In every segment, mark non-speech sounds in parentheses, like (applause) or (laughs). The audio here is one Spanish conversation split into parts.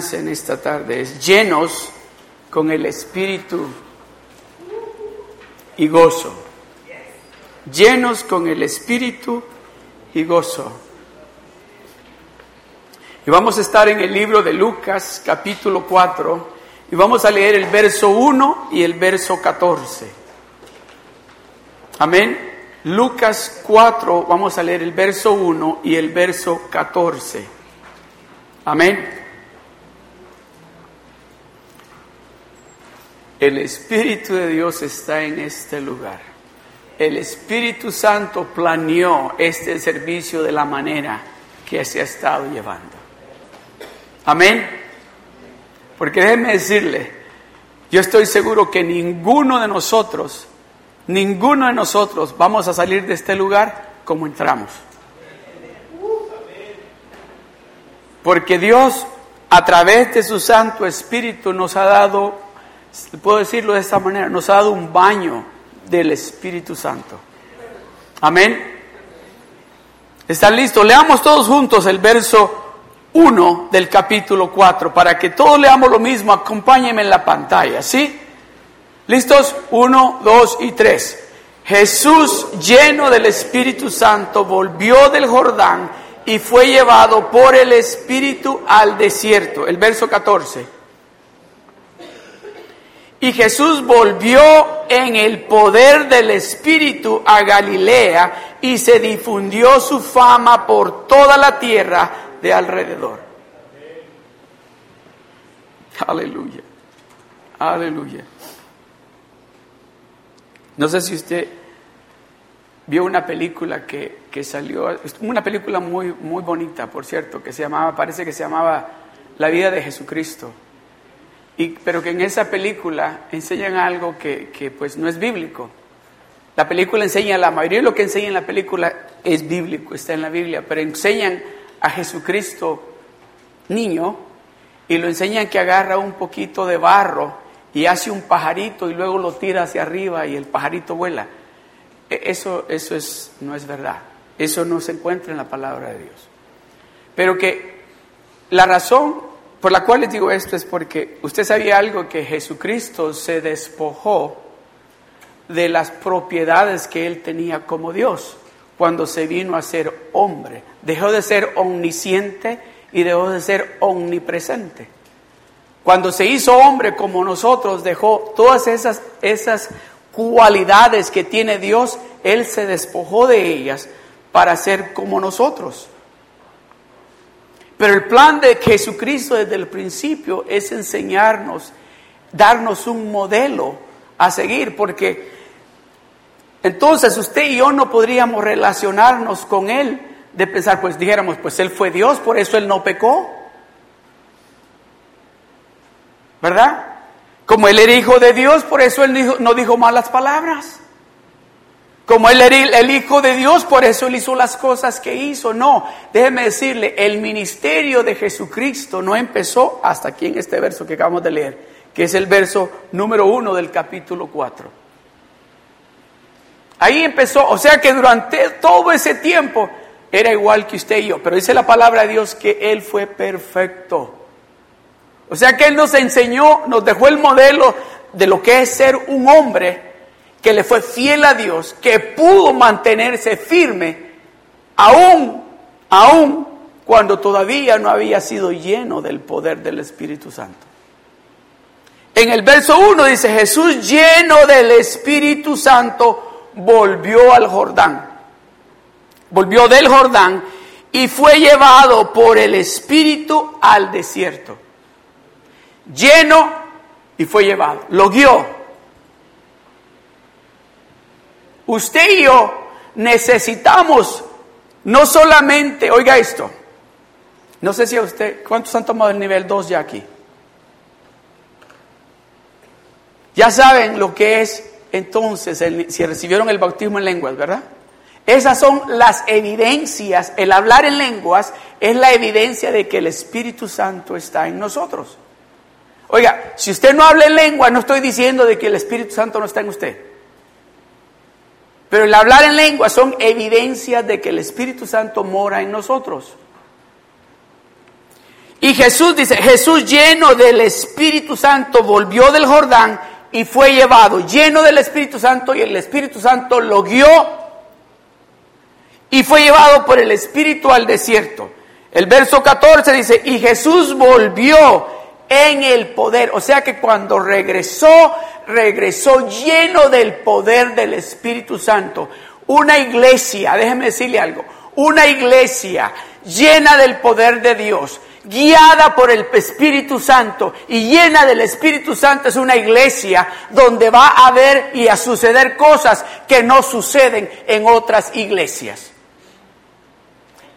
enseñanza en esta tarde es llenos con el Espíritu y gozo. Llenos con el Espíritu y gozo. Y vamos a estar en el libro de Lucas, capítulo 4, y vamos a leer el verso 1 y el verso 14. Amén. Lucas 4, vamos a leer el verso 1 y el verso 14. Amén. El Espíritu de Dios está en este lugar. El Espíritu Santo planeó este servicio de la manera que se ha estado llevando. Amén. Porque déjeme decirle, yo estoy seguro que ninguno de nosotros Ninguno de nosotros vamos a salir de este lugar como entramos. Porque Dios, a través de su Santo Espíritu, nos ha dado, puedo decirlo de esta manera, nos ha dado un baño del Espíritu Santo. Amén. ¿Están listos? Leamos todos juntos el verso 1 del capítulo 4 para que todos leamos lo mismo. Acompáñenme en la pantalla, ¿sí? ¿Listos? Uno, dos y tres. Jesús, lleno del Espíritu Santo, volvió del Jordán y fue llevado por el Espíritu al desierto. El verso 14. Y Jesús volvió en el poder del Espíritu a Galilea y se difundió su fama por toda la tierra de alrededor. Aleluya. Aleluya. No sé si usted vio una película que, que salió, una película muy, muy bonita, por cierto, que se llamaba, parece que se llamaba La vida de Jesucristo. Pero que en esa película enseñan algo que, que pues no es bíblico. La película enseña, la mayoría de lo que enseña en la película es bíblico, está en la Biblia, pero enseñan a Jesucristo niño y lo enseñan que agarra un poquito de barro y hace un pajarito y luego lo tira hacia arriba y el pajarito vuela. E, eso, eso es, no es verdad. Eso no se encuentra en la palabra de Dios. Pero que la razón por la cual les digo esto es porque usted sabía algo que Jesucristo se despojó de las propiedades que él tenía como Dios cuando se vino a ser hombre. Dejó de ser omnisciente y dejó de ser omnipresente. Cuando se hizo hombre como nosotros, dejó todas esas, esas cualidades que tiene Dios, Él se despojó de ellas para ser como nosotros. Pero el plan de Jesucristo desde el principio es enseñarnos, darnos un modelo a seguir, porque entonces usted y yo no podríamos relacionarnos con Él de pensar, pues dijéramos, pues Él fue Dios, por eso Él no pecó. ¿verdad? Como él era hijo de Dios, por eso él no dijo malas palabras. Como él era el hijo de Dios, por eso él hizo las cosas que hizo. No, déjeme decirle, el ministerio de Jesucristo no empezó hasta aquí en este verso que acabamos de leer, que es el verso número uno del capítulo 4. Ahí empezó, o sea que durante todo ese tiempo era igual que usted y yo, pero dice la palabra de Dios que él fue perfecto. O sea que Él nos enseñó, nos dejó el modelo de lo que es ser un hombre que le fue fiel a Dios, que pudo mantenerse firme, aún, aún cuando todavía no había sido lleno del poder del Espíritu Santo. En el verso 1 dice, Jesús lleno del Espíritu Santo volvió al Jordán. Volvió del Jordán y fue llevado por el Espíritu al desierto lleno y fue llevado. Lo guió. Usted y yo necesitamos no solamente, oiga esto, no sé si a usted, ¿cuántos han tomado el nivel 2 ya aquí? Ya saben lo que es entonces, si recibieron el bautismo en lenguas, ¿verdad? Esas son las evidencias, el hablar en lenguas es la evidencia de que el Espíritu Santo está en nosotros. Oiga, si usted no habla en lengua, no estoy diciendo de que el Espíritu Santo no está en usted. Pero el hablar en lengua son evidencias de que el Espíritu Santo mora en nosotros. Y Jesús dice, Jesús lleno del Espíritu Santo volvió del Jordán y fue llevado lleno del Espíritu Santo y el Espíritu Santo lo guió y fue llevado por el Espíritu al desierto. El verso 14 dice, y Jesús volvió en el poder, o sea que cuando regresó, regresó lleno del poder del Espíritu Santo. Una iglesia, déjeme decirle algo, una iglesia llena del poder de Dios, guiada por el Espíritu Santo y llena del Espíritu Santo es una iglesia donde va a haber y a suceder cosas que no suceden en otras iglesias.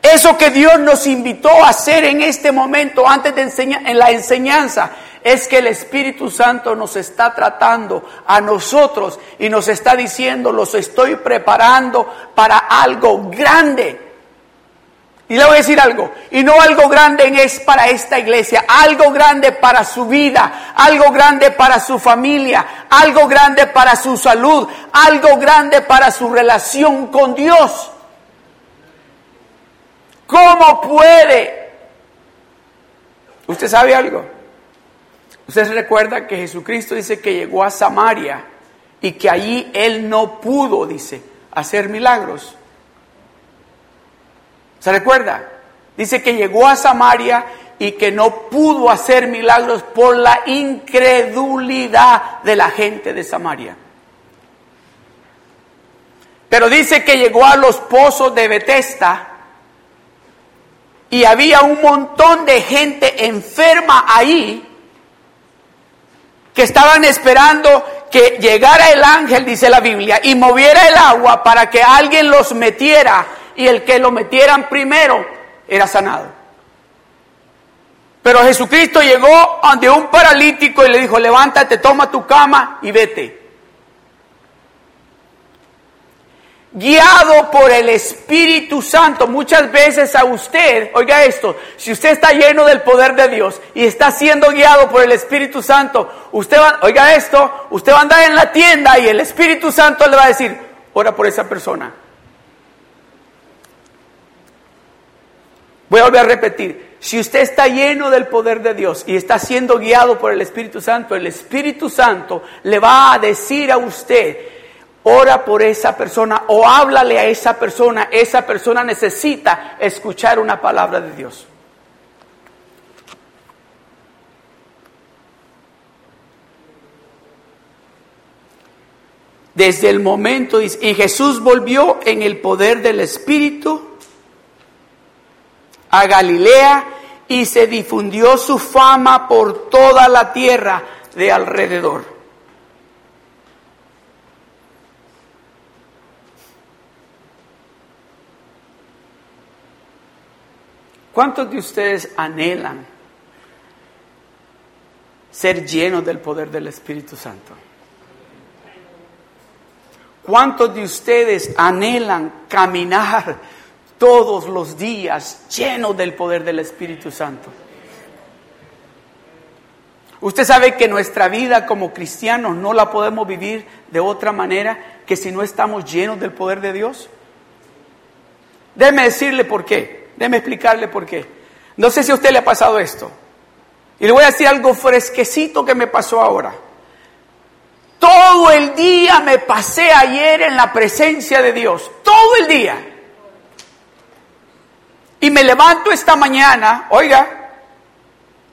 Eso que Dios nos invitó a hacer en este momento, antes de enseñar, en la enseñanza, es que el Espíritu Santo nos está tratando a nosotros y nos está diciendo, los estoy preparando para algo grande. Y le voy a decir algo, y no algo grande es para esta iglesia, algo grande para su vida, algo grande para su familia, algo grande para su salud, algo grande para su relación con Dios. ¿Cómo puede? ¿Usted sabe algo? Usted recuerda que Jesucristo dice que llegó a Samaria y que allí él no pudo, dice, hacer milagros. ¿Se recuerda? Dice que llegó a Samaria y que no pudo hacer milagros por la incredulidad de la gente de Samaria. Pero dice que llegó a los pozos de Bethesda y había un montón de gente enferma ahí que estaban esperando que llegara el ángel, dice la Biblia, y moviera el agua para que alguien los metiera y el que lo metieran primero era sanado. Pero Jesucristo llegó ante un paralítico y le dijo, levántate, toma tu cama y vete. Guiado por el Espíritu Santo. Muchas veces a usted, oiga esto, si usted está lleno del poder de Dios y está siendo guiado por el Espíritu Santo, usted va, oiga esto, usted va a andar en la tienda y el Espíritu Santo le va a decir, ora por esa persona. Voy a volver a repetir, si usted está lleno del poder de Dios y está siendo guiado por el Espíritu Santo, el Espíritu Santo le va a decir a usted, ora por esa persona o háblale a esa persona. Esa persona necesita escuchar una palabra de Dios. Desde el momento, y Jesús volvió en el poder del Espíritu a Galilea y se difundió su fama por toda la tierra de alrededor. ¿Cuántos de ustedes anhelan ser llenos del poder del Espíritu Santo? ¿Cuántos de ustedes anhelan caminar todos los días llenos del poder del Espíritu Santo? Usted sabe que nuestra vida como cristianos no la podemos vivir de otra manera que si no estamos llenos del poder de Dios. Déjeme decirle por qué. Déjeme explicarle por qué. No sé si a usted le ha pasado esto. Y le voy a decir algo fresquecito que me pasó ahora. Todo el día me pasé ayer en la presencia de Dios. Todo el día. Y me levanto esta mañana, oiga,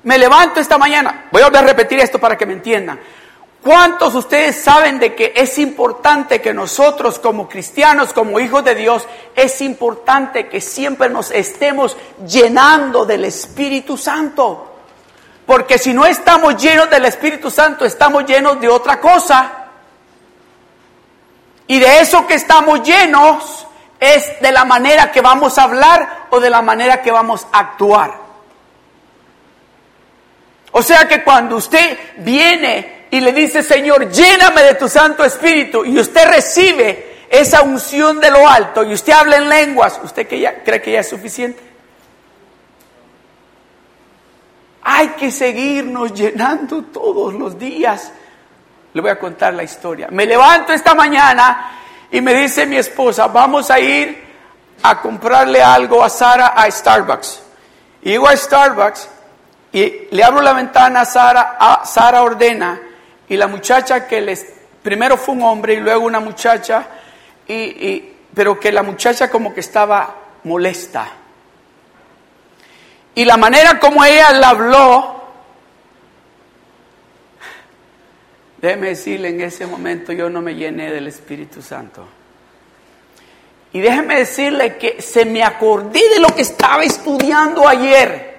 me levanto esta mañana. Voy a volver a repetir esto para que me entiendan. ¿Cuántos ustedes saben de que es importante que nosotros como cristianos, como hijos de Dios, es importante que siempre nos estemos llenando del Espíritu Santo? Porque si no estamos llenos del Espíritu Santo, estamos llenos de otra cosa. Y de eso que estamos llenos es de la manera que vamos a hablar o de la manera que vamos a actuar. O sea que cuando usted viene y le dice, Señor, lléname de tu Santo Espíritu, y usted recibe esa unción de lo alto, y usted habla en lenguas, ¿usted que ya, cree que ya es suficiente? Hay que seguirnos llenando todos los días. Le voy a contar la historia. Me levanto esta mañana y me dice mi esposa, vamos a ir a comprarle algo a Sara a Starbucks. Y llego a Starbucks Y le abro la ventana a Sara, Sara ordena, y la muchacha que les, primero fue un hombre y luego una muchacha, y, pero que la muchacha como que estaba molesta. Y la manera como ella le habló, déjeme decirle, en ese momento yo no me llené del Espíritu Santo. Y déjeme decirle que se me acordé de lo que estaba estudiando ayer.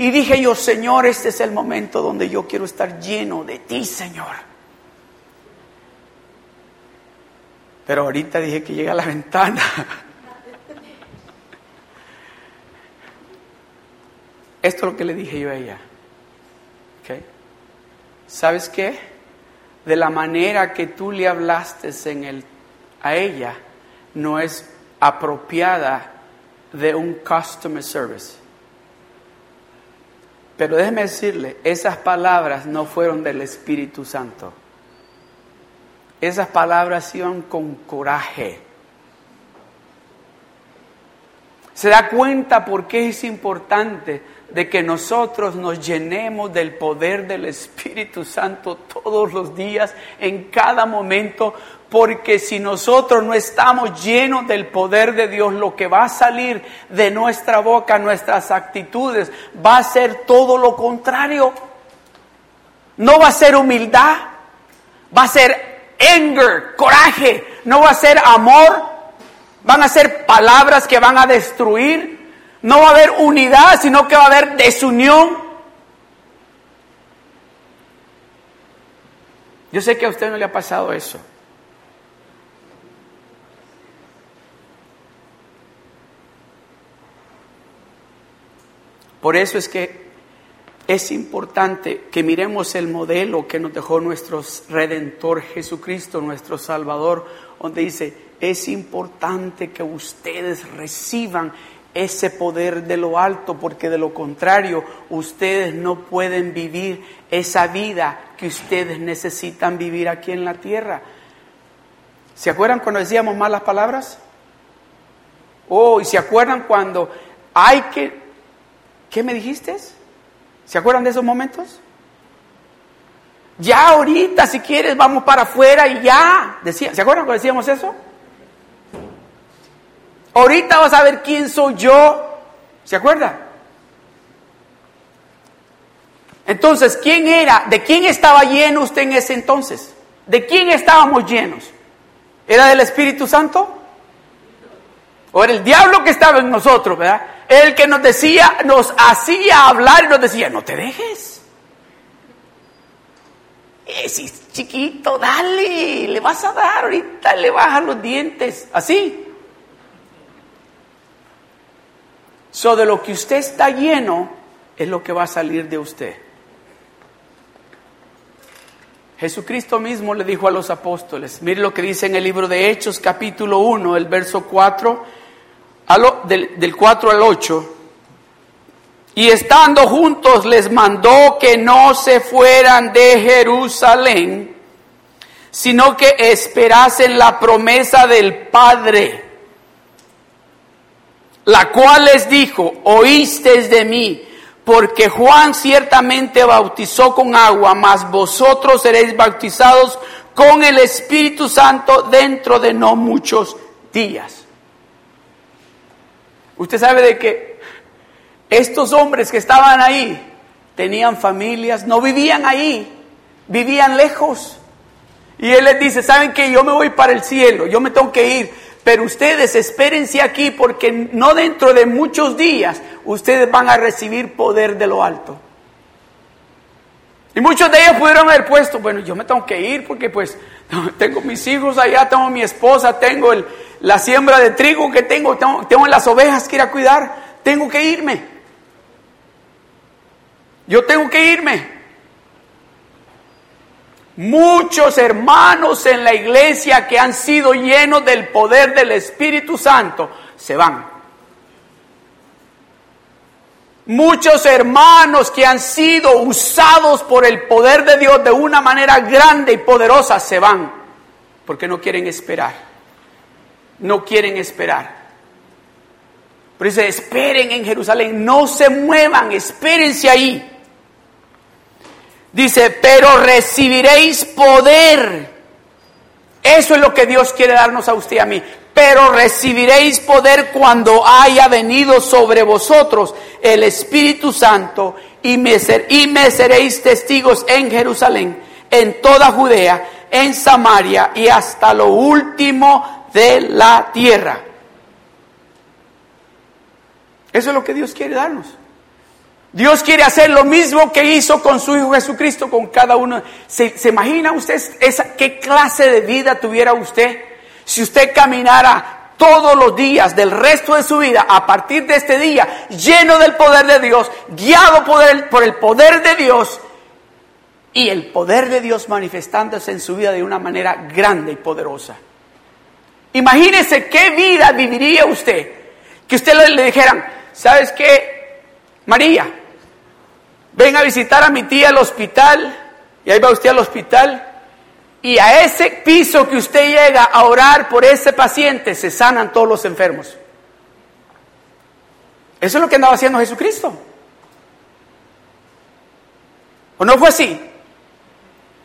Y dije yo, Señor, este es el momento donde yo quiero estar lleno de ti, Señor. Pero ahorita dije que llega a la ventana. (laughs) Esto es lo que le dije yo a ella. ¿Sabes qué? De la manera que tú le hablaste en el, a ella, no es apropiada de un customer service. Pero déjeme decirle, esas palabras no fueron del Espíritu Santo. Esas palabras iban con coraje. Se da cuenta por qué es importante de que nosotros nos llenemos del poder del Espíritu Santo todos los días, en cada momento, porque si nosotros no estamos llenos del poder de Dios, lo que va a salir de nuestra boca, nuestras actitudes, va a ser todo lo contrario. No va a ser humildad, va a ser anger, coraje, no va a ser amor, van a ser palabras que van a destruir, no va a haber unidad, sino que va a haber desunión. Yo sé que a usted no le ha pasado eso. Por eso es que es importante que miremos el modelo que nos dejó nuestro Redentor Jesucristo, nuestro Salvador, donde dice, es importante que ustedes reciban ese poder de lo alto, porque de lo contrario ustedes no pueden vivir esa vida que ustedes necesitan vivir aquí en la tierra. ¿Se acuerdan cuando decíamos malas palabras? Oh, y se acuerdan cuando hay que... ¿Qué me dijiste? ¿Se acuerdan de esos momentos? Ya ahorita, si quieres, vamos para afuera y ya. Decía, ¿Se acuerdan cuando decíamos eso? Ahorita vas a ver quién soy yo. ¿Se acuerda? Entonces, ¿quién era? ¿De quién estaba lleno usted en ese entonces? ¿De quién estábamos llenos? ¿Era del Espíritu Santo? ¿O era el diablo que estaba en nosotros, verdad? El que nos decía, nos hacía hablar y nos decía, no te dejes. Ese chiquito, dale, le vas a dar, ahorita le bajan los dientes, así. So de lo que usted está lleno es lo que va a salir de usted. Jesucristo mismo le dijo a los apóstoles, mire lo que dice en el libro de Hechos capítulo 1, el verso 4, del, del 4 al 8. Y estando juntos les mandó que no se fueran de Jerusalén, sino que esperasen la promesa del Padre la cual les dijo, oísteis de mí, porque Juan ciertamente bautizó con agua, mas vosotros seréis bautizados con el Espíritu Santo dentro de no muchos días. Usted sabe de que estos hombres que estaban ahí tenían familias, no vivían ahí, vivían lejos. Y él les dice, ¿saben que Yo me voy para el cielo, yo me tengo que ir, pero ustedes espérense aquí porque no dentro de muchos días ustedes van a recibir poder de lo alto. Y muchos de ellos pudieron haber puesto, bueno, yo me tengo que ir porque pues (laughs) tengo mis hijos allá, tengo mi esposa, tengo la siembra de trigo que tengo, tengo, las ovejas que ir a cuidar, tengo que irme. Yo tengo que irme. Muchos hermanos en la iglesia que han sido llenos del poder del Espíritu Santo se van. Muchos hermanos que han sido usados por el poder de Dios de una manera grande y poderosa se van porque no quieren esperar. No quieren esperar. Pero dice, esperen en Jerusalén, no se muevan, espérense ahí. Dice, pero recibiréis poder. Eso es lo que Dios quiere darnos a usted y a mí. Pero recibiréis poder cuando haya venido sobre vosotros el Espíritu Santo y me, y me seréis testigos en Jerusalén, en toda Judea, en Samaria y hasta lo último de la tierra. Eso es lo que Dios quiere darnos. Dios quiere hacer lo mismo que hizo con su Hijo Jesucristo, con cada uno. ¿Se, imagina usted esa, qué clase de vida tuviera usted si usted caminara todos los días del resto de su vida a partir de este día lleno del poder de Dios, guiado por el, por el poder de Dios y el poder de Dios manifestándose en su vida de una manera grande y poderosa? Imagínese qué vida viviría usted. Que usted le, le dijeran, ¿sabes qué? María, ven a visitar a mi tía al hospital, y ahí va usted al hospital, y a ese piso que usted llega a orar por ese paciente, se sanan todos los enfermos. Eso es lo que andaba haciendo Jesucristo. ¿O no fue así?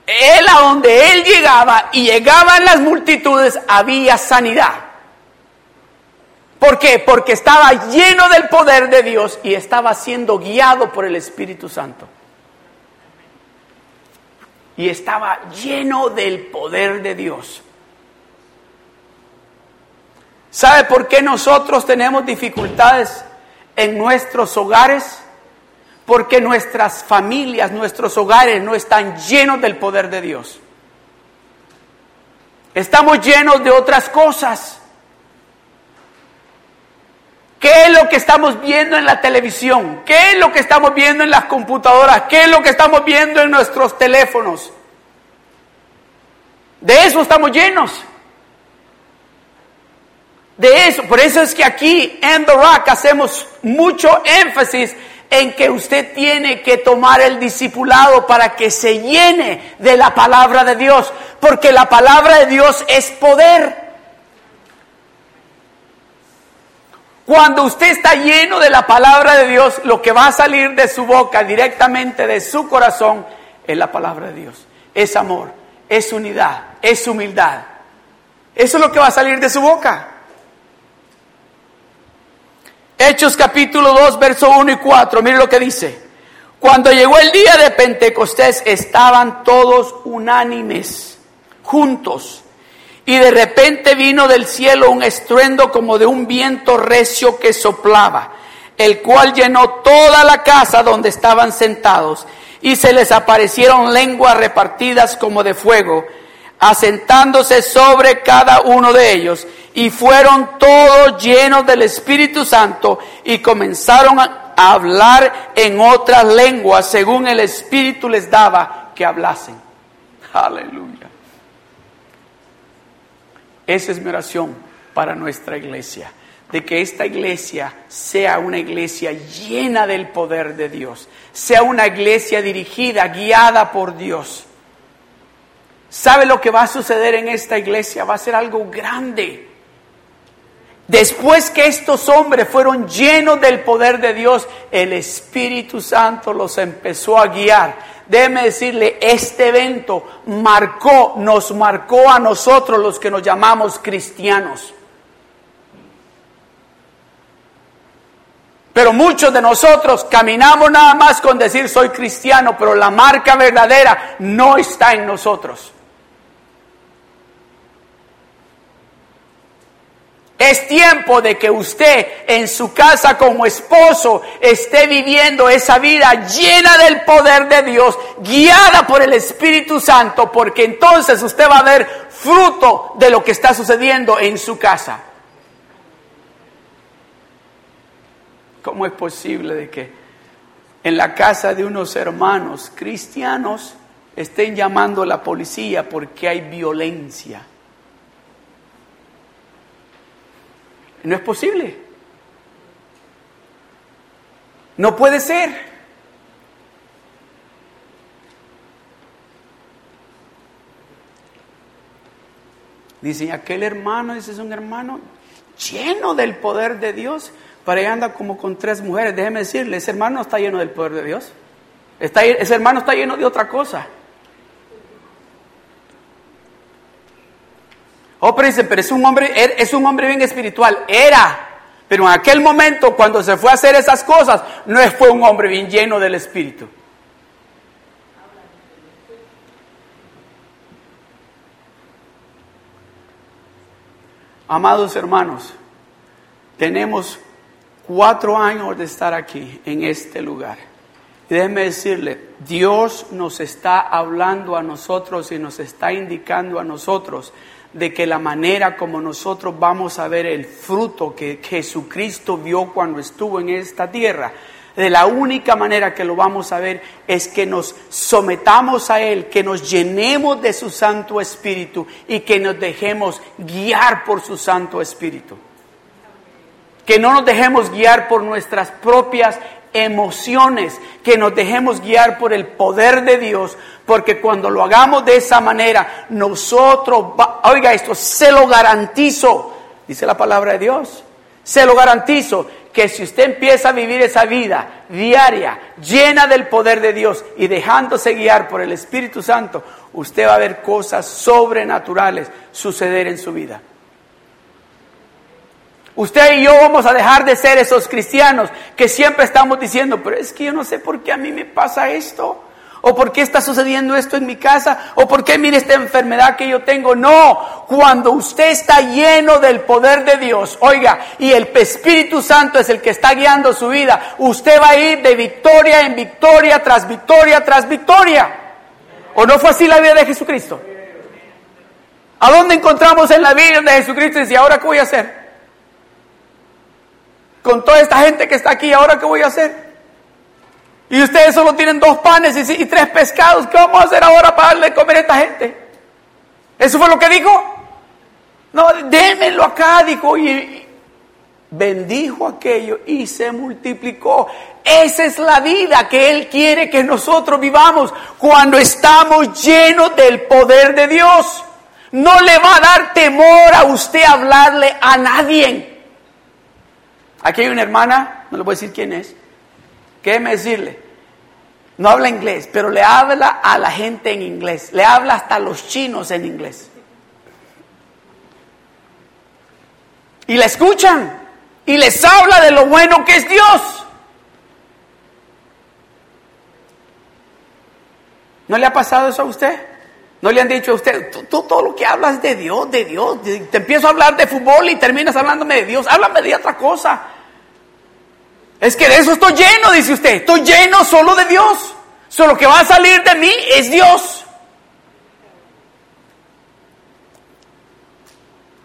Él a donde él llegaba y llegaban las multitudes había sanidad. ¿Por qué? Porque estaba lleno del poder de Dios y estaba siendo guiado por el Espíritu Santo. Y estaba lleno del poder de Dios. ¿Sabe por qué nosotros tenemos dificultades en nuestros hogares? Porque nuestras familias, nuestros hogares no están llenos del poder de Dios. Estamos llenos de otras cosas. ¿Qué es lo que estamos viendo en la televisión? ¿Qué es lo que estamos viendo en las computadoras? ¿Qué es lo que estamos viendo en nuestros teléfonos? De eso estamos llenos. De eso. Por eso es que aquí en The Rock hacemos mucho énfasis en que usted tiene que tomar el discipulado para que se llene de la palabra de Dios. Porque la palabra de Dios es poder. Cuando usted está lleno de la palabra de Dios, lo que va a salir de su boca directamente de su corazón es la palabra de Dios. Es amor, es unidad, es humildad. Eso es lo que va a salir de su boca. Hechos capítulo 2, verso 1 y 4, mire lo que dice. Cuando llegó el día de Pentecostés estaban todos unánimes, juntos y de repente vino del cielo un estruendo como de un viento recio que soplaba, el cual llenó toda la casa donde estaban sentados, y se les aparecieron lenguas repartidas como de fuego, asentándose sobre cada uno de ellos, y fueron todos llenos del Espíritu Santo, y comenzaron a hablar en otras lenguas según el Espíritu les daba que hablasen. Aleluya. Esa es mi oración para nuestra iglesia, de que esta iglesia sea una iglesia llena del poder de Dios, sea una iglesia dirigida, guiada por Dios. ¿Sabe lo que va a suceder en esta iglesia? Va a ser algo grande. Después que estos hombres fueron llenos del poder de Dios, el Espíritu Santo los empezó a guiar déjeme decirle, este evento marcó, nos marcó a nosotros los que nos llamamos cristianos. Pero muchos de nosotros caminamos nada más con decir soy cristiano, pero la marca verdadera no está en nosotros. Es tiempo de que usted en su casa como esposo esté viviendo esa vida llena del poder de Dios, guiada por el Espíritu Santo, porque entonces usted va a ver fruto de lo que está sucediendo en su casa. ¿Cómo es posible de que en la casa de unos hermanos cristianos estén llamando a la policía porque hay violencia? No es posible. No puede ser. Dice, aquel hermano, ese es un hermano lleno del poder de Dios, para ahí anda como con tres mujeres. Déjeme decirle, ese hermano está lleno del poder de Dios. Está, ese hermano está lleno de otra cosa. Oh, pero es un hombre, er, es un hombre bien espiritual. Era. Pero en aquel momento, cuando se fue a hacer esas cosas, no fue un hombre bien lleno del Espíritu. Amados hermanos, tenemos cuatro años de estar aquí, en este lugar. déjeme decirle, Dios nos está hablando a nosotros y nos está indicando a nosotros de que la manera como nosotros vamos a ver el fruto que Jesucristo vio cuando estuvo en esta tierra, de la única manera que lo vamos a ver es que nos sometamos a Él, que nos llenemos de su Santo Espíritu y que nos dejemos guiar por su Santo Espíritu. Que no nos dejemos guiar por nuestras propias emociones, que nos dejemos guiar por el poder de Dios, porque cuando lo hagamos de esa manera, nosotros, oiga esto, se lo garantizo, dice la palabra de Dios, se lo garantizo que si usted empieza a vivir esa vida diaria, llena del poder de Dios y dejándose guiar por el Espíritu Santo, usted va a ver cosas sobrenaturales suceder en su vida. Usted y yo vamos a dejar de ser esos cristianos que siempre estamos diciendo, pero es que yo no sé por qué a mí me pasa esto o por qué está sucediendo esto en mi casa, o por qué mire esta enfermedad que yo tengo. No, cuando usted está lleno del poder de Dios, oiga, y el Espíritu Santo es el que está guiando su vida, usted va a ir de victoria en victoria, tras victoria, tras victoria. ¿O no fue así la vida de Jesucristo? ¿A dónde encontramos en la vida de Jesucristo? Y dice, ¿ahora qué voy a hacer? Con toda esta gente que está aquí, ¿ahora qué voy a hacer? Y ustedes solo tienen dos panes y, tres pescados. ¿Qué vamos a hacer ahora para darle de comer a esta gente? ¿Eso fue lo que dijo? No, démelo acá, dijo. Y bendijo aquello y se multiplicó. Esa es la vida que Él quiere que nosotros vivamos cuando estamos llenos del poder de Dios. No le va a dar temor a usted hablarle a nadie. Aquí hay una hermana, no le voy a decir quién es, me decirle, no habla inglés, pero le habla a la gente en inglés, le habla hasta a los chinos en inglés. Y la escuchan y les habla de lo bueno que es Dios. ¿No le ha pasado eso a usted? ¿No le han dicho a usted, tú, todo lo que hablas de Dios, de Dios, te empiezo a hablar de fútbol y terminas hablándome de Dios, háblame de otra cosa? Es que de eso estoy lleno, dice usted. Estoy lleno solo de Dios. Solo que va a salir de mí es Dios.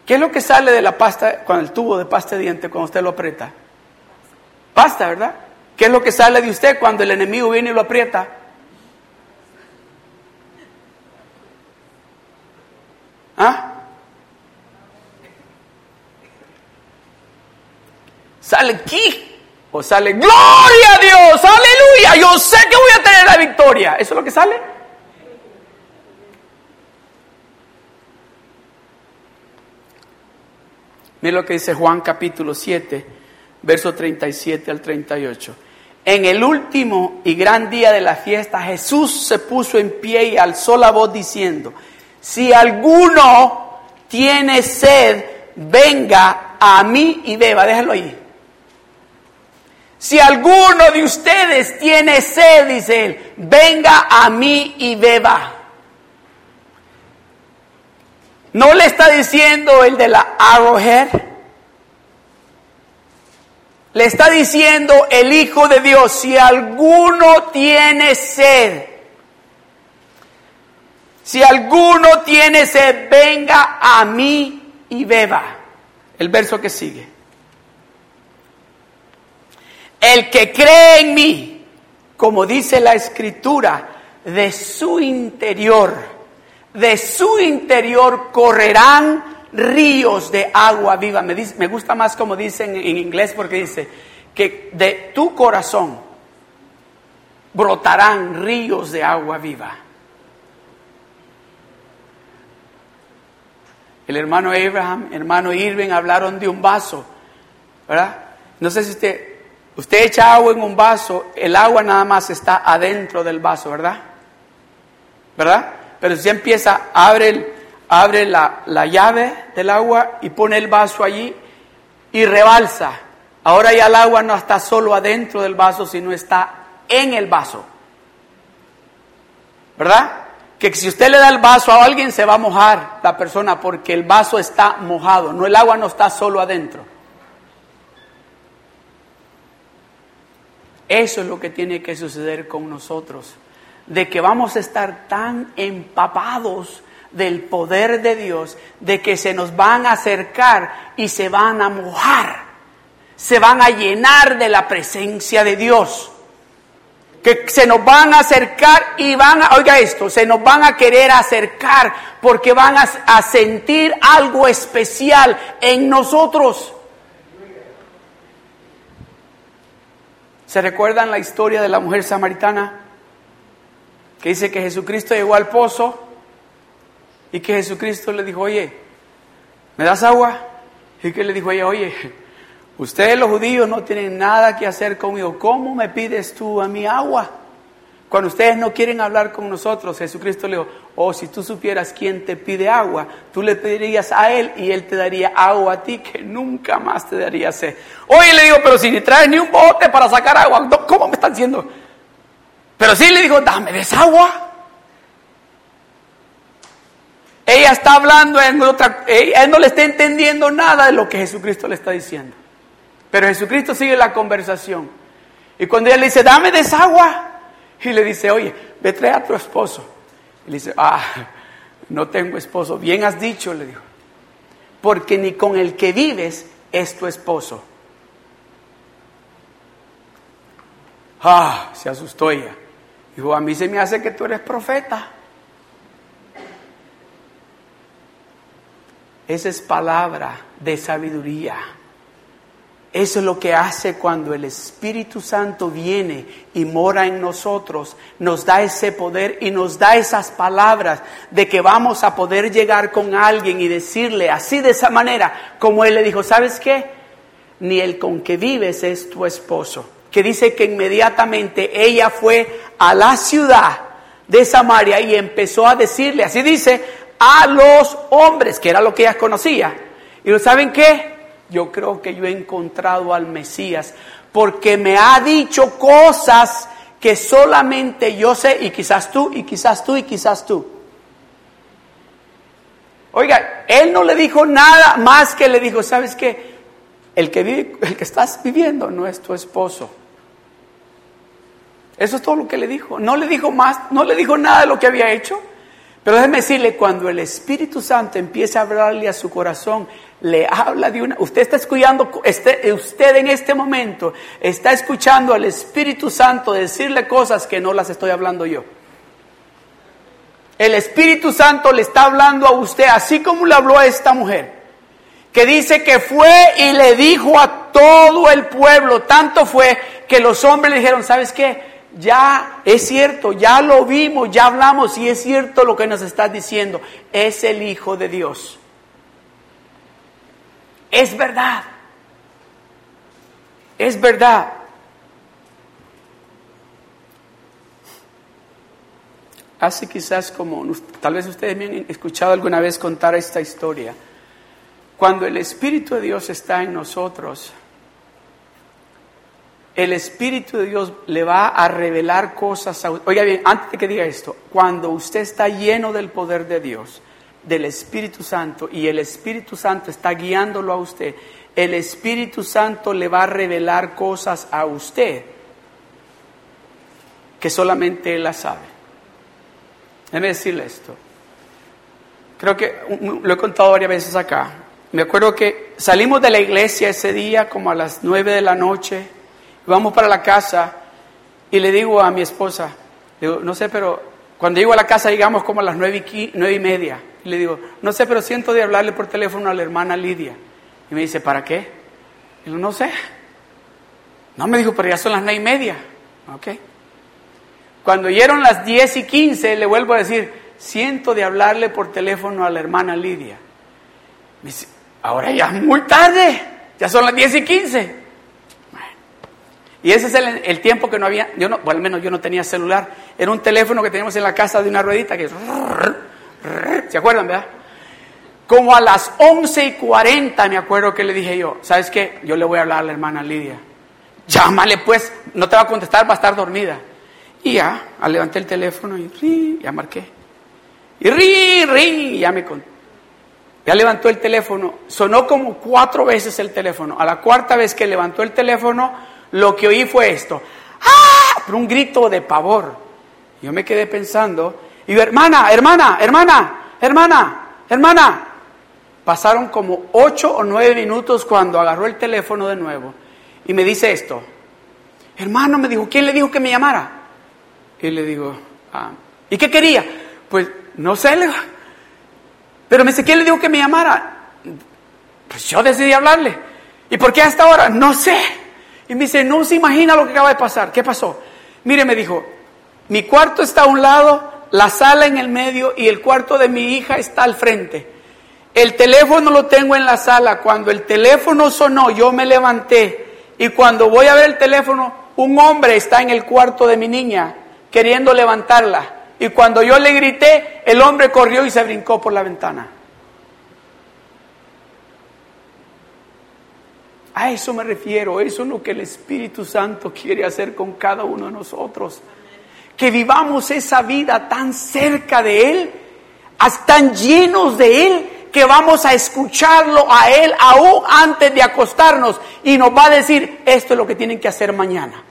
¿Qué es lo que sale de la pasta, con el tubo de pasta de diente cuando usted lo aprieta? Pasta, ¿verdad? ¿Qué es lo que sale de usted cuando el enemigo viene y lo aprieta? ¿Ah? Sale aquí o sale, gloria a Dios, aleluya, yo sé que voy a tener la victoria. ¿Eso es lo que sale? Mira lo que dice Juan capítulo 7, verso 37 al 38. En el último y gran día de la fiesta, Jesús se puso en pie y alzó la voz diciendo, si alguno tiene sed, venga a mí y beba. Déjalo ahí. Si alguno de ustedes tiene sed, dice él, venga a mí y beba. No le está diciendo el de la Arrowhead. Le está diciendo el Hijo de Dios, si alguno tiene sed, si alguno tiene sed, venga a mí y beba. El verso que sigue. El que cree en mí, como dice la escritura, de su interior, de su interior correrán ríos de agua viva. Me, gusta más como dicen en inglés porque dice que de tu corazón brotarán ríos de agua viva. El hermano Abraham, hermano Irving hablaron de un vaso, ¿verdad? No sé si usted Usted echa agua en un vaso, el agua nada más está adentro del vaso, ¿verdad? ¿Verdad? Pero si empieza, abre, abre la, la llave del agua y pone el vaso allí y rebalsa. Ahora ya el agua no está solo adentro del vaso, sino está en el vaso. ¿Verdad? Que si usted le da el vaso a alguien se va a mojar la persona porque el vaso está mojado, no el agua no está solo adentro. Eso es lo que tiene que suceder con nosotros, de que vamos a estar tan empapados del poder de Dios, de que se nos van a acercar y se van a mojar, se van a llenar de la presencia de Dios que se nos van a acercar y van a, oiga esto, se nos van a querer acercar porque van a, sentir algo especial en nosotros. ¿Se recuerdan la historia de la mujer samaritana? Que dice que Jesucristo llegó al pozo y que Jesucristo le dijo, oye, ¿me das agua? Y que le dijo ella, oye, Ustedes los judíos no tienen nada que hacer conmigo. ¿Cómo me pides tú a mi agua? Cuando ustedes no quieren hablar con nosotros, Jesucristo le dijo, oh, si tú supieras quién te pide agua, tú le pedirías a él y él te daría agua a ti que nunca más te daría sed. Oye, le digo, pero si ni traes ni un bote para sacar agua, ¿cómo me están diciendo? Pero sí le digo, dame desagua. Ella está hablando en otra, ella no le está entendiendo nada de lo que Jesucristo le está diciendo. Pero Jesucristo sigue la conversación. Y cuando ella le dice, dame desagua, y le dice, oye, ve trae a tu esposo. Y le dice, ah, no tengo esposo. Bien has dicho, le dijo. Porque ni con el que vives es tu esposo. Ah, se asustó ella. Dijo, a mí se me hace que tú eres profeta. Esa es palabra de sabiduría. Eso es lo que hace cuando el Espíritu Santo viene y mora en nosotros, nos da ese poder y nos da esas palabras de que vamos a poder llegar con alguien y decirle así de esa manera, como él le dijo, ¿sabes qué? Ni el con que vives es tu esposo. Que dice que inmediatamente ella fue a la ciudad de Samaria y empezó a decirle, así dice, a los hombres, que era lo que ella conocía. Y lo saben qué? Yo creo que yo he encontrado al Mesías, porque me ha dicho cosas que solamente yo sé, y quizás tú, y quizás tú, y quizás tú. Oiga, él no le dijo nada más que le dijo, ¿sabes qué? El que, vive, el que estás viviendo no es tu esposo. Eso es todo lo que le dijo. No le dijo más, no le dijo nada de lo que había hecho. Pero déjeme decirle, cuando el Espíritu Santo empieza a hablarle a su corazón, le habla de una... Usted está escuchando, este, usted en este momento está escuchando al Espíritu Santo decirle cosas que no las estoy hablando yo. El Espíritu Santo le está hablando a usted, así como le habló a esta mujer, que dice que fue y le dijo a todo el pueblo, tanto fue que los hombres le dijeron, ¿sabes qué? ya es cierto, ya lo vimos, ya hablamos y es cierto lo que nos estás diciendo. Es el Hijo de Dios. Es verdad. Es verdad. Hace quizás como, tal vez ustedes me han escuchado alguna vez contar esta historia. Cuando el Espíritu de Dios está en nosotros, el Espíritu de Dios le va a revelar cosas. A, oiga bien, antes de que diga esto, cuando usted está lleno del poder de Dios, del Espíritu Santo, y el Espíritu Santo está guiándolo a usted, el Espíritu Santo le va a revelar cosas a usted que solamente Él las sabe. Déjeme decirle esto. Creo que lo he contado varias veces acá. Me acuerdo que salimos de la iglesia ese día como a las nueve de la noche Vamos para la casa y le digo a mi esposa, no sé, pero cuando llego a la casa llegamos como a las nueve y, nueve y media. Y le digo, no sé, pero siento de hablarle por teléfono a la hermana Lidia. Y me dice, ¿para qué? Y digo, no sé. No, me dijo, pero ya son las nueve y media. Ok. Cuando llegaron las diez y quince, le vuelvo a decir, siento de hablarle por teléfono a la hermana Lidia. Me dice, ahora ya es muy tarde, ya son las diez y quince. Y ese es el, el tiempo que no había, yo no, bueno, al menos yo no tenía celular. Era un teléfono que teníamos en la casa de una ruedita que... ¿Se acuerdan, verdad? Como a las 11 y 40 me acuerdo que le dije yo, ¿sabes qué? Yo le voy a hablar a la hermana Lidia. Llámale pues, no te va a contestar, va a estar dormida. Y ya, levanté el teléfono y ri, ya marqué. Y ri, ri, ya me contó. Ya levantó el teléfono, sonó como cuatro veces el teléfono. A la cuarta vez que levantó el teléfono, lo que oí fue esto. ¡Ah! Pero un grito de pavor. Yo me quedé pensando, y yo, hermana, hermana, hermana, hermana, hermana. Pasaron como ocho o nueve minutos cuando agarró el teléfono de nuevo y me dice esto. Hermano, me dijo, ¿quién le dijo que me llamara? Y le digo, ah, ¿y qué quería? Pues no sé, le pero me dice, ¿quién le dijo que me llamara? Pues yo decidí hablarle. ¿Y por qué hasta ahora? No sé. Y me dice, no se imagina lo que acaba de pasar. ¿Qué pasó? Mire, me dijo, mi cuarto está a un lado, la sala en el medio y el cuarto de mi hija está al frente. El teléfono lo tengo en la sala. Cuando el teléfono sonó, yo me levanté. Y cuando voy a ver el teléfono, un hombre está en el cuarto de mi niña queriendo levantarla. Y cuando yo le grité, el hombre corrió y se brincó por la ventana. A eso me refiero, eso es lo que el Espíritu Santo quiere hacer con cada uno de nosotros. Que vivamos esa vida tan cerca de Él, tan llenos de Él, que vamos a escucharlo a Él aún antes de acostarnos y nos va a decir, esto es lo que tienen que hacer mañana.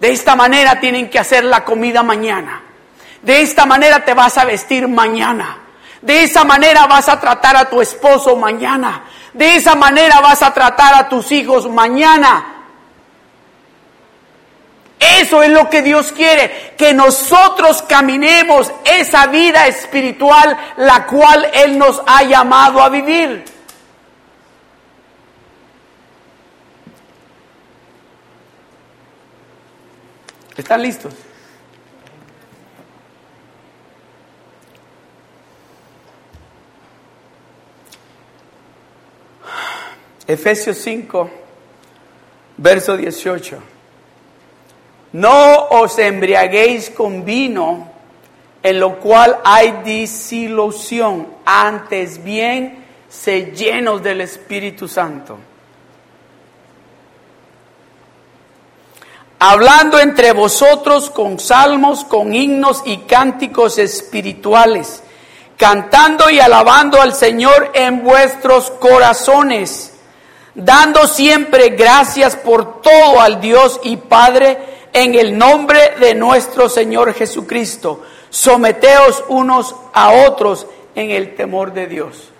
De esta manera tienen que hacer la comida mañana. De esta manera te vas a vestir mañana. De esa manera vas a tratar a tu esposo mañana. De esa manera vas a tratar a tus hijos mañana. Eso es lo que Dios quiere, que nosotros caminemos esa vida espiritual la cual Él nos ha llamado a vivir. ¿Están listos? Efesios 5, verso 18. No os embriaguéis con vino, en lo cual hay disilusión, antes bien, se llenos del Espíritu Santo. Hablando entre vosotros con salmos, con himnos y cánticos espirituales, cantando y alabando al Señor en vuestros corazones dando siempre gracias por todo al Dios y Padre en el nombre de nuestro Señor Jesucristo. Someteos unos a otros en el temor de Dios.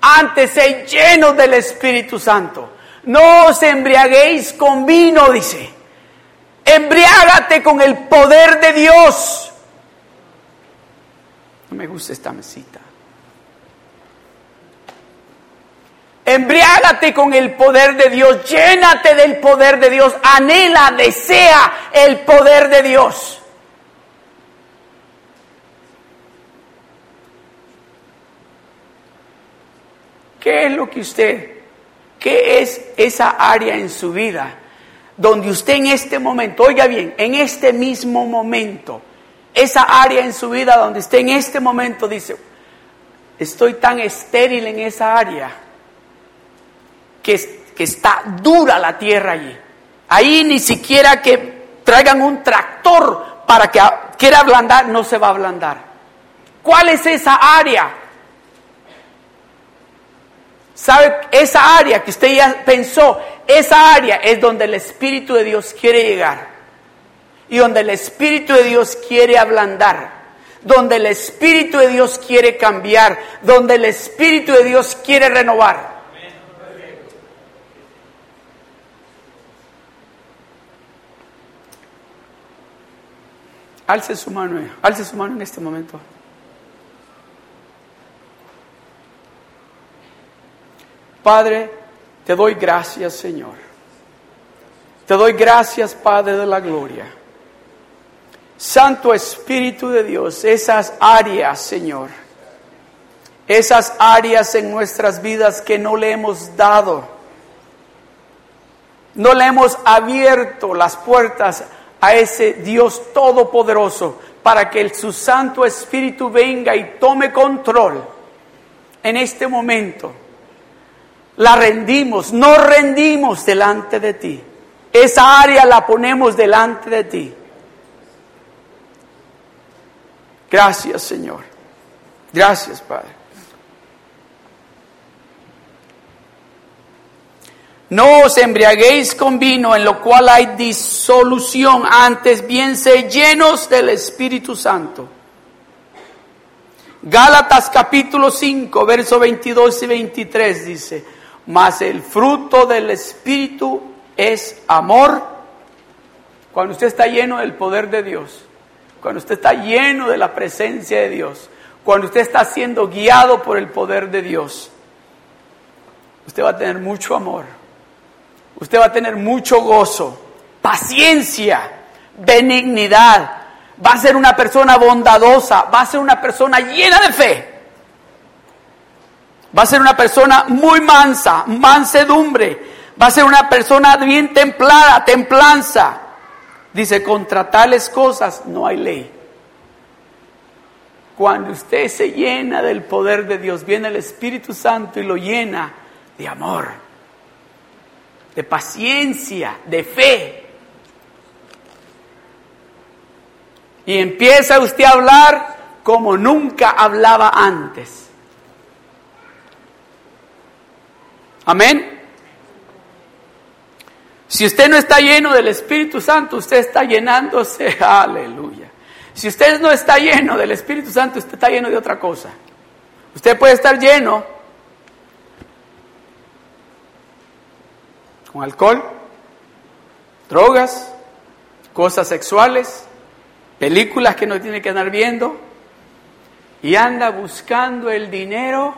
Antes se llenos del Espíritu Santo. No os embriaguéis con vino, dice. Embriágate con el poder de Dios. No me gusta esta mesita. Embriágate con el poder de Dios, llénate del poder de Dios, anhela, desea el poder de Dios. ¿Qué es lo que usted, qué es esa área en su vida donde usted en este momento, oiga bien, en este mismo momento, esa área en su vida donde usted en este momento dice, estoy tan estéril en esa área? Que, está dura la tierra allí. Ahí ni siquiera que traigan un tractor para que quiera ablandar, no se va a ablandar. ¿Cuál es esa área? ¿Sabe? Esa área que usted ya pensó, esa área es donde el Espíritu de Dios quiere llegar. Y donde el Espíritu de Dios quiere ablandar. Donde el Espíritu de Dios quiere cambiar. Donde el Espíritu de Dios quiere renovar. Alce su mano, alce su mano en este momento. Padre, te doy gracias, Señor. Te doy gracias, Padre de la Gloria. Santo Espíritu de Dios, esas áreas, Señor, esas áreas en nuestras vidas que no le hemos dado No le hemos abierto las puertas a ese Dios todopoderoso para que su Santo Espíritu venga y tome control en este momento. La rendimos, no rendimos delante de ti. Esa área la ponemos delante de ti. Gracias, Señor. Gracias, Padre. No os embriaguéis con vino en lo cual hay disolución, antes bien se llenos del Espíritu Santo. Gálatas capítulo 5, verso 22 y 23 dice, mas el fruto del Espíritu es amor. Cuando usted está lleno del poder de Dios, cuando usted está lleno de la presencia de Dios, cuando usted está siendo guiado por el poder de Dios, usted va a tener mucho amor, usted va a tener mucho gozo, paciencia, benignidad, va a ser una persona bondadosa, va a ser una persona llena de fe. Va a ser una persona muy mansa, mansedumbre. Va a ser una persona bien templada, templanza. Dice, contra tales cosas no hay ley. Cuando usted se llena del poder de Dios, viene el Espíritu Santo y lo llena de amor, de paciencia, de fe. Y empieza usted a hablar como nunca hablaba antes. Amén. Si usted no está lleno del Espíritu Santo, usted está llenándose, (laughs) aleluya. Si usted no está lleno del Espíritu Santo, usted está lleno de otra cosa. Usted puede estar lleno con alcohol, drogas, cosas sexuales, películas que no tiene que andar viendo y anda buscando el dinero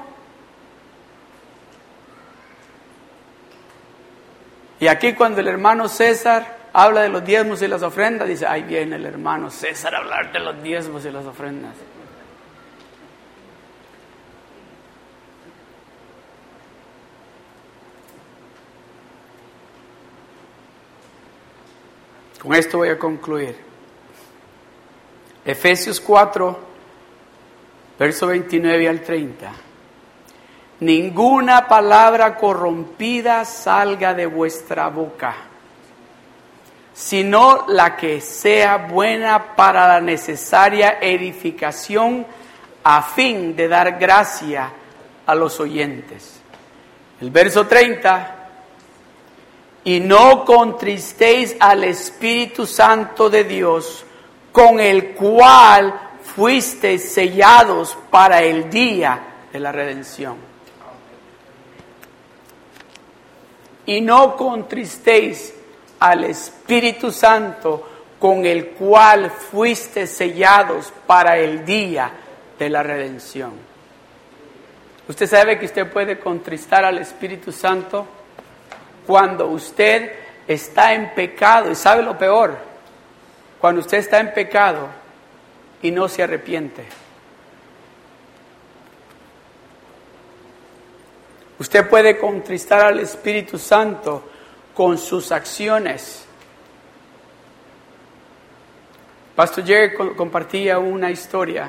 Y aquí cuando el hermano César habla de los diezmos y las ofrendas, dice, ahí viene el hermano César a hablar de los diezmos y las ofrendas. Con esto voy a concluir. Efesios 4, verso 29 al 30 ninguna palabra corrompida salga de vuestra boca, sino la que sea buena para la necesaria edificación a fin de dar gracia a los oyentes. El verso 30, y no contristéis al Espíritu Santo de Dios, con el cual fuisteis sellados para el día de la redención. y no contristéis al Espíritu Santo con el cual fuiste sellados para el día de la redención. Usted sabe que usted puede contristar al Espíritu Santo cuando usted está en pecado y sabe lo peor, cuando usted está en pecado y no se arrepiente. Usted puede contristar al Espíritu Santo con sus acciones. Pastor Jerry compartía una historia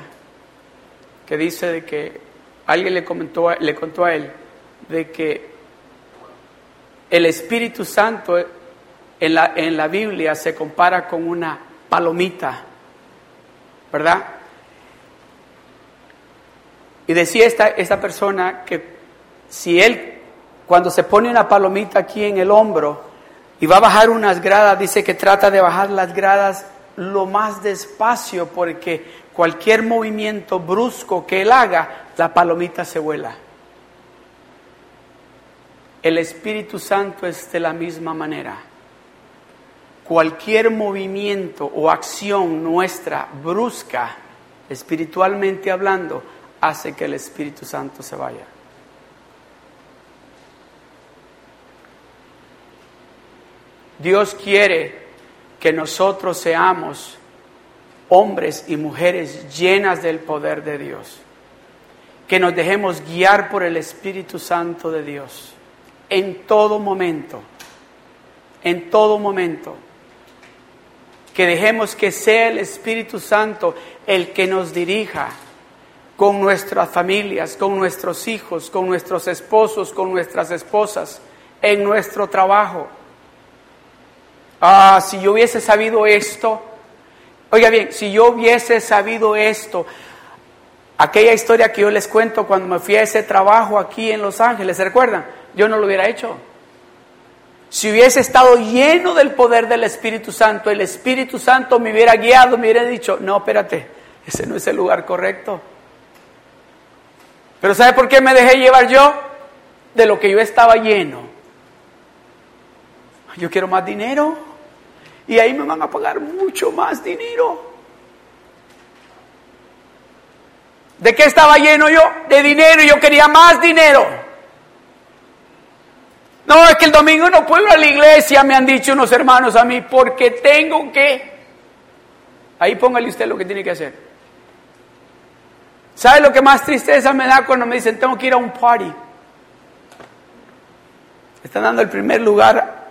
que dice de que alguien le, comentó, le contó a él de que el Espíritu Santo en la, en la Biblia se compara con una palomita, ¿verdad? Y decía esta, esta persona que si él, cuando se pone una palomita aquí en el hombro y va a bajar unas gradas, dice que trata de bajar las gradas lo más despacio porque cualquier movimiento brusco que él haga, la palomita se vuela. El Espíritu Santo es de la misma manera. Cualquier movimiento o acción nuestra brusca, espiritualmente hablando, hace que el Espíritu Santo se vaya. Dios quiere que nosotros seamos hombres y mujeres llenas del poder de Dios. Que nos dejemos guiar por el Espíritu Santo de Dios en todo momento. en todo momento. Que dejemos que sea el Espíritu Santo el que nos dirija con nuestras familias, con nuestros hijos, con nuestros esposos, con nuestras esposas, en nuestro trabajo. Ah, si yo hubiese sabido esto, oiga bien, si yo hubiese sabido esto, aquella historia que yo les cuento cuando me fui a ese trabajo aquí en Los Ángeles, ¿se recuerdan? Yo no lo hubiera hecho. Si hubiese estado lleno del poder del Espíritu Santo, el Espíritu Santo me hubiera guiado, me hubiera dicho, no, espérate, ese no es el lugar correcto. Pero ¿sabe por qué me dejé llevar yo? De lo que yo estaba lleno. Yo quiero más dinero y ahí me van a pagar mucho más dinero. ¿De qué estaba lleno yo? De dinero yo quería más dinero. No, es que el domingo no puedo ir a la iglesia, me han dicho unos hermanos a mí, porque tengo que... Ahí póngale usted lo que tiene que hacer. ¿Sabe lo que más tristeza me da cuando me dicen, tengo que ir a un party? Están dando el primer lugar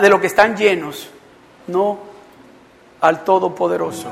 de lo que están llenos, no al Todopoderoso.